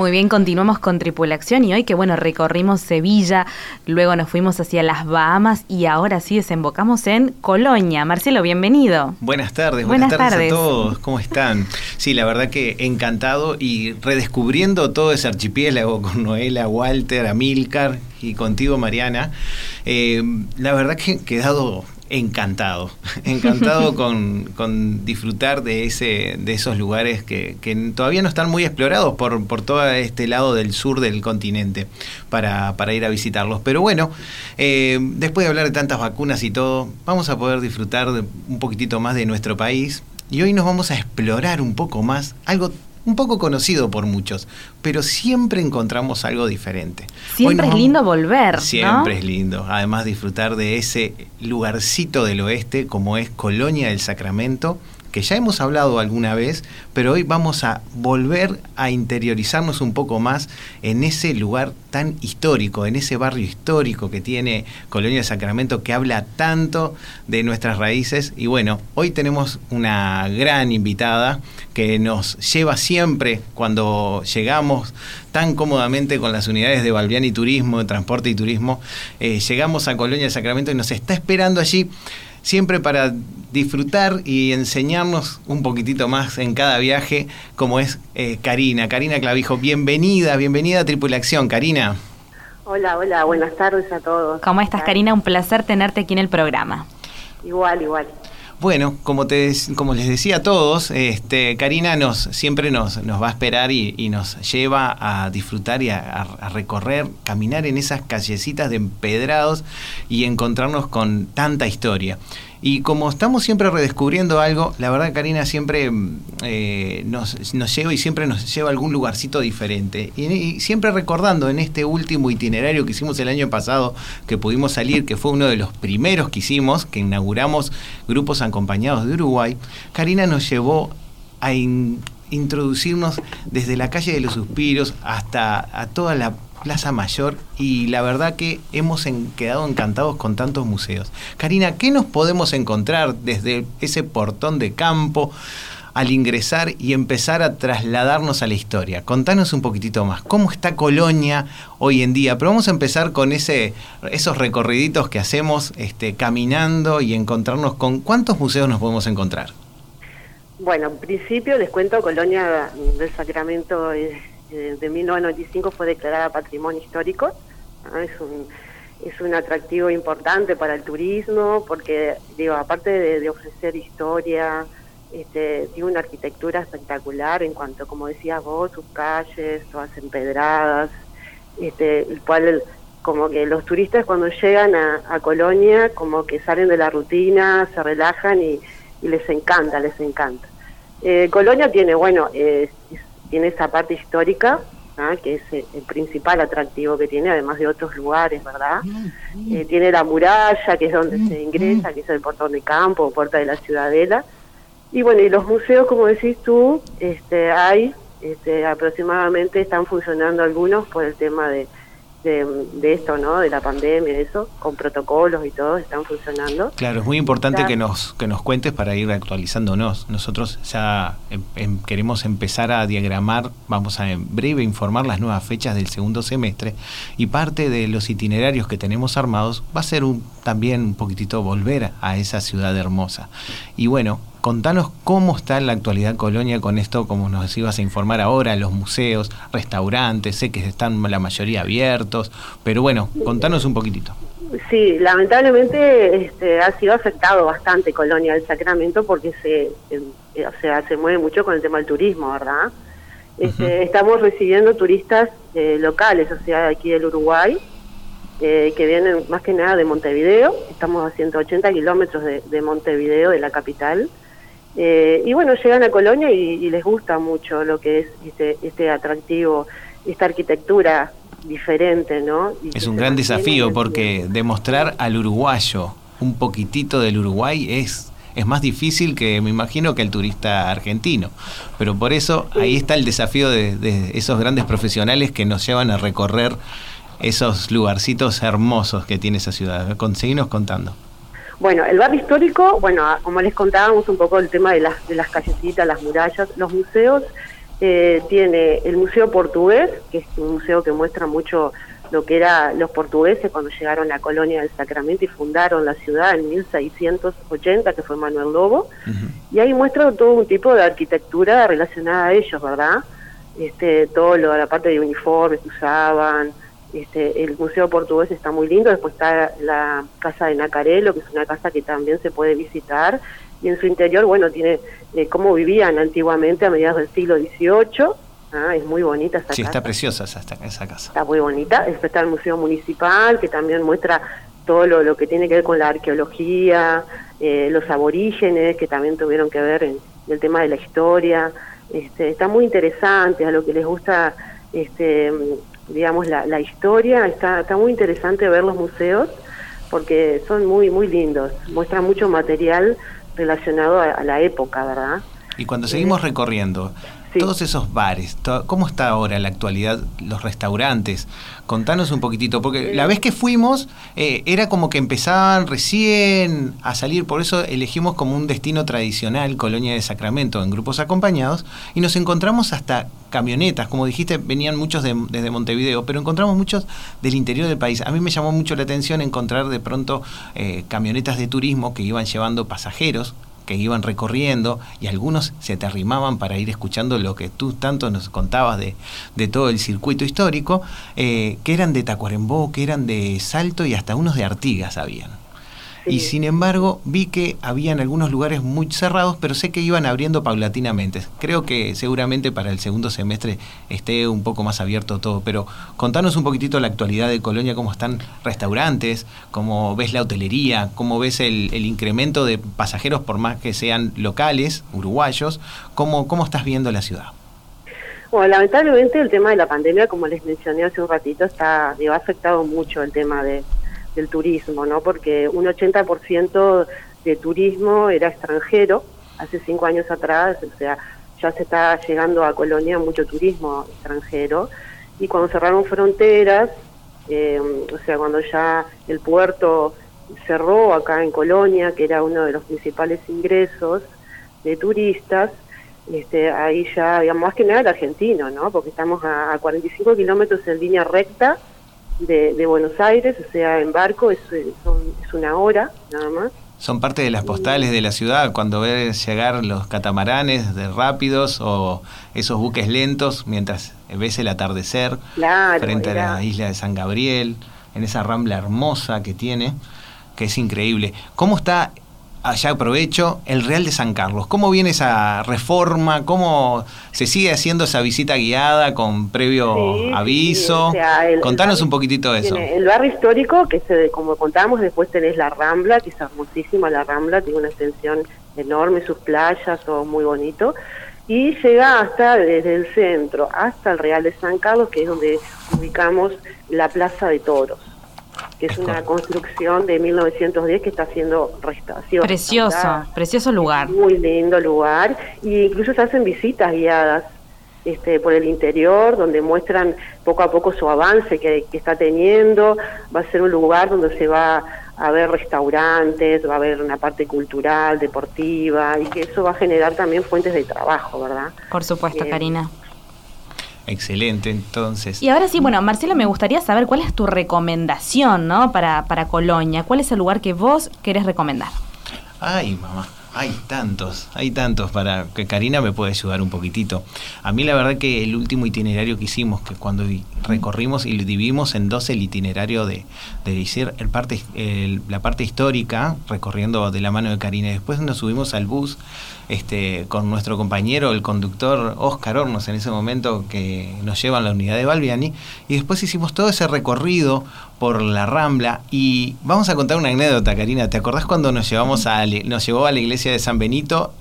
Muy bien, continuamos con Tripulación y hoy que bueno, recorrimos Sevilla, luego nos fuimos hacia las Bahamas y ahora sí desembocamos en Colonia. Marcelo, bienvenido. Buenas tardes, buenas, tardes, a todos, ¿cómo están? Sí, la verdad que encantado y redescubriendo todo ese archipiélago con Noela, Walter, Amilcar y contigo Mariana. Eh, la verdad que he quedado encantado, encantado con, disfrutar de, ese, de esos lugares que, todavía no están muy explorados por, por todo este lado del sur del continente para, ir a visitarlos. Pero bueno, eh, después de hablar de tantas vacunas y todo, vamos a poder disfrutar un poquitito más de nuestro país y hoy nos vamos a explorar un poco más algo un poco conocido por muchos, pero siempre encontramos algo diferente. Siempre es lindo volver. Siempre es lindo. Además disfrutar de ese lugarcito del oeste como es Colonia del Sacramento que ya hemos hablado alguna vez, pero hoy vamos a volver a interiorizarnos un poco más en ese lugar tan histórico, en ese barrio histórico que tiene Colonia de Sacramento, que habla tanto de nuestras raíces. Y bueno, hoy tenemos una gran invitada que nos lleva siempre cuando llegamos tan cómodamente con las unidades de Balbiani Turismo, de Transporte y Turismo, eh, llegamos a Colonia de Sacramento y nos está esperando allí siempre para disfrutar y enseñarnos un poquitito más en cada viaje, como es eh, Karina. Karina Clavijo, bienvenida, bienvenida a Tripulación, Karina. Hola, hola, buenas tardes a todos. ¿Cómo estás, Karina? Un placer tenerte aquí en el programa. Igual, igual. Bueno, como, te, como les decía a todos, este, Karina nos, siempre nos, nos va a esperar y, nos lleva a disfrutar y a, recorrer, caminar en esas callecitas de empedrados y encontrarnos con tanta historia. Y como estamos siempre redescubriendo algo, la verdad Karina siempre mm, eh, nos, nos, lleva y siempre nos lleva a algún lugarcito diferente. Y, siempre recordando en este último itinerario que hicimos el año pasado, que pudimos salir, que fue uno de los primeros que hicimos, que inauguramos grupos acompañados de Uruguay, Karina nos llevó a introducirnos desde la calle de los suspiros hasta a toda la Plaza Mayor y la verdad que hemos quedado encantados con tantos museos. Karina, ¿qué nos podemos encontrar desde ese portón de campo al ingresar y empezar a trasladarnos a la historia? Contanos un poquitito más, ¿cómo está Colonia hoy en día? Pero vamos a empezar con ese, esos recorriditos que hacemos este, caminando y encontrarnos con cuántos museos nos podemos encontrar. Bueno, en principio les cuento Colonia del Sacramento de 1995 fue declarada Patrimonio Histórico. Es, un, es un atractivo importante para el turismo porque, digo, aparte de, ofrecer historia, este, tiene una arquitectura espectacular en cuanto, como decías vos, sus calles, todas empedradas, este, el cual como que los turistas cuando llegan a, Colonia como que salen de la rutina, se relajan y, les encanta, les encanta. Eh, Colonia tiene, bueno, eh, tiene esa parte histórica, ¿ah? que es el principal atractivo que tiene, además de otros lugares, ¿verdad? Eh, tiene la muralla, que es donde se ingresa, que es el portón de campo, puerta de la ciudadela. Y bueno, y los museos, como decís tú, este, hay, este, aproximadamente están funcionando algunos por el tema de de, esto, ¿no? De la pandemia, eso, con protocolos y todo, están funcionando. Claro, es muy importante que nos que nos cuentes para ir actualizándonos. Nosotros ya em, em, queremos empezar a diagramar, vamos a en breve informar las nuevas fechas del segundo semestre y parte de los itinerarios que tenemos armados va a ser un, también un poquitito volver a esa ciudad hermosa. Y bueno, contanos cómo está en la actualidad Colonia con esto, como nos ibas a informar ahora, los museos, restaurantes, sé que están la mayoría abiertos, pero bueno, contanos un poquitito. Sí, lamentablemente este, ha sido afectado bastante Colonia del Sacramento porque se, eh, o sea, se mueve mucho con el tema del turismo, ¿verdad? Este, estamos recibiendo turistas eh, locales, o sea, aquí del Uruguay, eh, que vienen más que nada de Montevideo. Estamos a 180 kilómetros de, de Montevideo, de la capital. Eh, y bueno, llegan a Colonia y, les gusta mucho lo que es este, este atractivo, esta arquitectura diferente, ¿no? es un gran desafío porque demostrar al uruguayo un poquitito del Uruguay es es más difícil que me imagino que el turista argentino. Pero por eso ahí está el desafío de, de, esos grandes profesionales que nos llevan a recorrer esos lugarcitos hermosos que tiene esa ciudad. Conseguimos contando. Bueno, el barrio histórico, bueno, como les contábamos un poco el tema de las, de las callecitas, las murallas, los museos, eh, tiene el Museo Portugués, que es un museo que muestra mucho lo que eran los portugueses cuando llegaron a la colonia del Sacramento y fundaron la ciudad en 1680, que fue Manuel Lobo, y ahí muestra todo un tipo de arquitectura relacionada a ellos, ¿verdad? Este, todo lo, la parte de uniformes que usaban, este, el Museo Portugués está muy lindo, después está la Casa de Nacarelo, que es una casa que también se puede visitar, y en su interior, bueno, tiene eh, cómo vivían antiguamente a mediados del siglo XVIII, ah, es muy bonita esa casa. Sí, está preciosa esa, esa casa. Está muy bonita, después está el Museo Municipal, que también muestra todo lo, que tiene que ver con la arqueología, eh, los aborígenes, que también tuvieron que ver en el tema de la historia, este, están muy interesantes, a lo que les gusta, este, digamos, la, historia, está, está muy interesante ver los museos porque son muy, muy lindos, muestran mucho material relacionado a la época, ¿verdad? Y cuando seguimos recorriendo, todos esos bares, ¿cómo está ahora en la actualidad los restaurantes? Contanos un poquitito, porque la vez que fuimos eh, era como que empezaban recién a salir, por eso elegimos como un destino tradicional Colonia de Sacramento en grupos acompañados y nos encontramos hasta camionetas, como dijiste, venían muchos desde Montevideo, pero encontramos muchos del interior del país. A mí me llamó mucho la atención encontrar de pronto eh, camionetas de turismo que iban llevando pasajeros que iban recorriendo y algunos se te arrimaban para ir escuchando lo que tú tanto nos contabas de, de todo el circuito histórico, eh, que eran de Tacuarembó, que eran de Salto y hasta unos de Artigas habían. Y sin embargo, vi que habían algunos lugares muy cerrados, pero sé que iban abriendo paulatinamente. Creo que seguramente para el segundo semestre esté un poco más abierto todo, pero contanos un poquitito la actualidad de Colonia, cómo están restaurantes, cómo ves la hotelería, cómo ves el, incremento de pasajeros por más que sean locales, uruguayos, cómo, cómo estás viendo la ciudad. Bueno, lamentablemente el tema de la pandemia, como les mencioné hace un ratito, está, ha afectado mucho el tema de, del turismo, ¿no? Porque un 80% de turismo era extranjero hace cinco años atrás, o sea, ya se está llegando a Colonia mucho turismo extranjero y cuando cerraron fronteras, eh, o sea, cuando ya el puerto cerró acá en Colonia, que era uno de los principales ingresos de turistas, este, ahí ya, digamos, más que nada el argentino, ¿no? Porque estamos a, a 45 kilómetros en línea recta de, Buenos Aires, o sea, en barco es, es una hora nada más. Son parte de las postales de la ciudad cuando ves llegar los catamaranes de rápidos o esos buques lentos mientras ves el atardecer frente a la isla de San Gabriel, en esa rambla hermosa que tiene, que es increíble. ¿Cómo está allá aprovecho, el Real de San Carlos. ¿Cómo viene esa reforma? ¿Cómo se sigue haciendo esa visita guiada con previo aviso? Contanos un poquitito de eso. El barrio histórico, que se, como contamos, después tenés la Rambla, que es hermosísima la Rambla, tiene una extensión enorme, sus playas, todo muy bonito. Y llega hasta, desde el centro, hasta el Real de San Carlos, que es donde ubicamos la Plaza de Toros que es una construcción de 1910 que está haciendo restauración. Precioso, precioso lugar. Muy lindo lugar, e incluso se hacen visitas guiadas este, por el interior, donde muestran poco a poco su avance que, está teniendo. Va a ser un lugar donde se va a ver restaurantes, va a haber una parte cultural, deportiva, y que eso va a generar también fuentes de trabajo, ¿verdad? Por supuesto, Karina. Excelente, entonces. Y ahora sí, bueno, Marcela, me gustaría saber cuál es tu recomendación, ¿no? Para, para Colonia. ¿Cuál es el lugar que vos querés recomendar? Ay, mamá. Hay tantos, hay tantos para que Karina me pueda ayudar un poquitito. A mí la verdad que el último itinerario que hicimos, que cuando recorrimos y lo dividimos en dos el itinerario de, de el parte, la parte histórica, recorriendo de la mano de Karina, después nos subimos al bus este, con nuestro compañero, el conductor Oscar Hornos, en ese momento que nos lleva a la unidad de Balbiani, y después hicimos todo ese recorrido por la Rambla y vamos a contar una anécdota, Karina. ¿Te acordás cuando nos llevamos a nos llevó a la iglesia de San Benito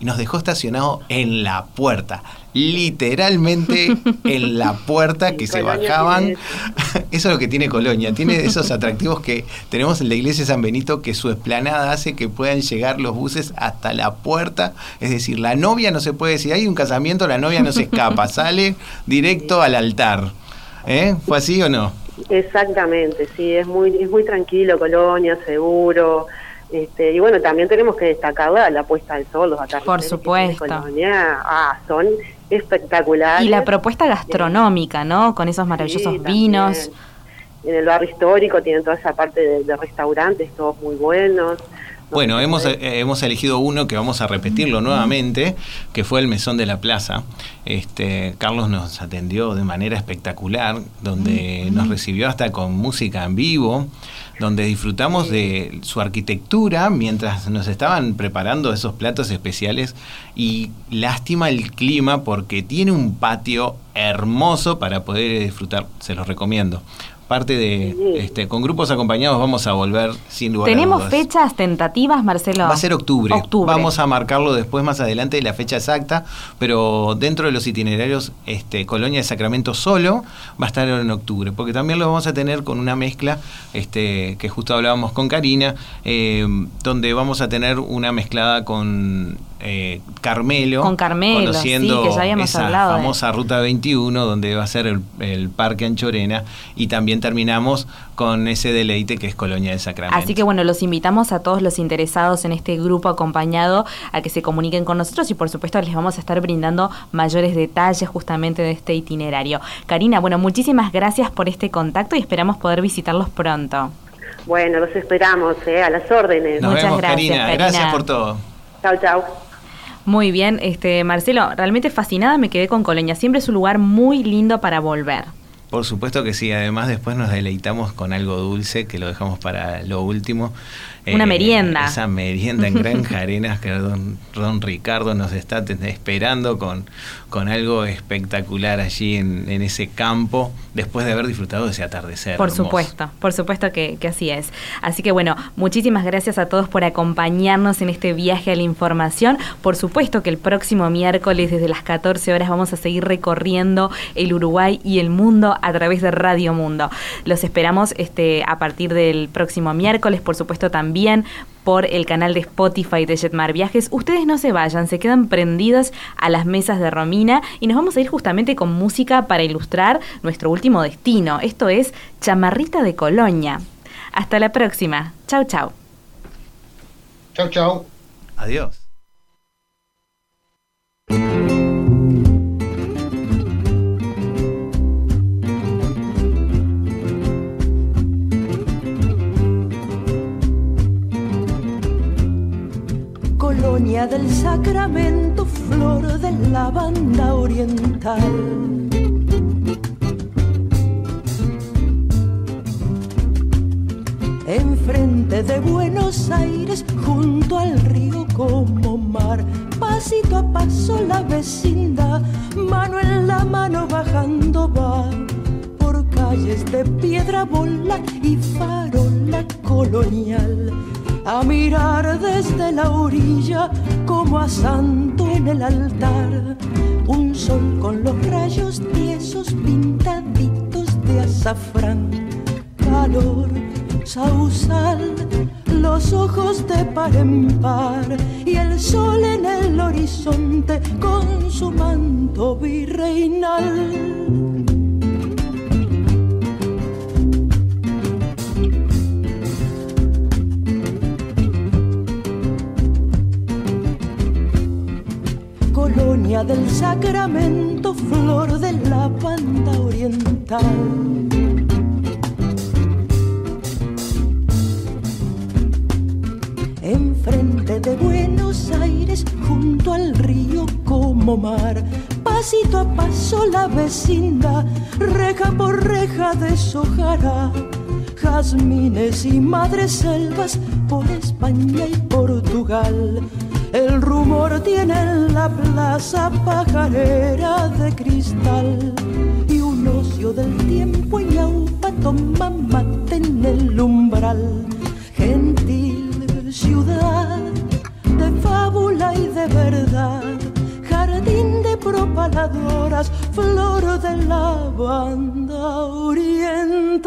y nos dejó estacionado en la puerta? literalmente en la puerta que se bajaban. Eso es lo que tiene Colonia, tiene esos atractivos que tenemos en la iglesia de San Benito, que su esplanada hace que puedan llegar los buses hasta la puerta. Es decir, la novia no se puede, si hay un casamiento, la novia no se escapa, sale directo al altar. ¿Eh? ¿Fue así o no? Exactamente, sí, es muy, es muy tranquilo, Colonia, seguro. Este, y bueno, también tenemos que destacar la, puesta del sol, los atardeceres. Por supuesto. Colonia, ah, son espectacular. Y la propuesta gastronómica, ¿no? Con esos maravillosos vinos. En el barrio histórico tienen toda esa parte de, restaurantes, todos muy buenos. Bueno, hemos, eh, hemos elegido uno que vamos a repetirlo nuevamente, que fue el Mesón de la Plaza. Este, Carlos nos atendió de manera espectacular, donde nos recibió hasta con música en vivo donde disfrutamos de su arquitectura mientras nos estaban preparando esos platos especiales. Y lástima el clima porque tiene un patio hermoso para poder disfrutar, se los recomiendo. Parte de, este, con grupos acompañados vamos a volver sin lugar ¿Tenemos a fechas tentativas, Marcelo? Va a ser octubre. Vamos a marcarlo después más adelante la fecha exacta, pero dentro de los itinerarios, este, Colonia de Sacramento solo va a estar en octubre, porque también lo vamos a tener con una mezcla, este, que justo hablábamos con Karina, eh, donde vamos a tener una mezclada con eh, Carmelo, con Carmelo, conociendo sí, que ya habíamos esa hablado famosa Ruta 21, donde va a ser el, el, Parque Anchorena, y también terminamos con ese deleite que es Colonia de Sacramento. Así que bueno, los invitamos a todos los interesados en este grupo acompañado a que se comuniquen con nosotros y por supuesto les vamos a estar brindando mayores detalles justamente de este itinerario. Karina, bueno, muchísimas gracias por este contacto y esperamos poder visitarlos pronto. Bueno, los esperamos, eh, a las órdenes. Nos Muchas gracias, Karina. Karina. Gracias por todo. Chao, chao. Muy bien, este Marcelo, realmente fascinada me quedé con Colonia. Siempre es un lugar muy lindo para volver. Por supuesto que sí, además después nos deleitamos con algo dulce que lo dejamos para lo último. Una eh, merienda. Esa merienda en Granja Arenas que don, don, Ricardo nos está esperando con, con algo espectacular allí en, en, ese campo después de haber disfrutado de ese atardecer. Por supuesto, por supuesto que, que, así es. Así que bueno, muchísimas gracias a todos por acompañarnos en este viaje a la información. Por supuesto que el próximo miércoles desde las 14 horas vamos a seguir recorriendo el Uruguay y el mundo a través de Radio Mundo. Los esperamos este, a partir del próximo miércoles, por supuesto también por el canal de Spotify de Jetmar Viajes. Ustedes no se vayan, se quedan prendidos a las mesas de Romina y nos vamos a ir justamente con música para ilustrar nuestro último destino. Esto es Chamarrita de Colonia. Hasta la próxima. Chau, chau. Chau, chau. Adiós. Del Sacramento, flor de la banda oriental. Enfrente de Buenos Aires, junto al río como mar, pasito a paso la vecindad, mano en la mano bajando va por calles de piedra bola y farola colonial a mirar desde la orilla como a santo en el altar. Un sol con los rayos tiesos pintaditos de azafrán. Calor, sausal, los ojos de par en par y el sol en el horizonte con su manto virreinal. Del Sacramento, flor de la banda oriental. Enfrente de Buenos Aires, junto al río como mar, pasito a paso la vecindad, reja por reja deshojará jazmines y madres selvas por España y Portugal el rumor tiene en la plaza pajarera de cristal y un ocio del tiempo y aupa toma mate en el umbral. Gentil ciudad de fábula y de verdad, jardín de propaladoras, flor de la banda oriental.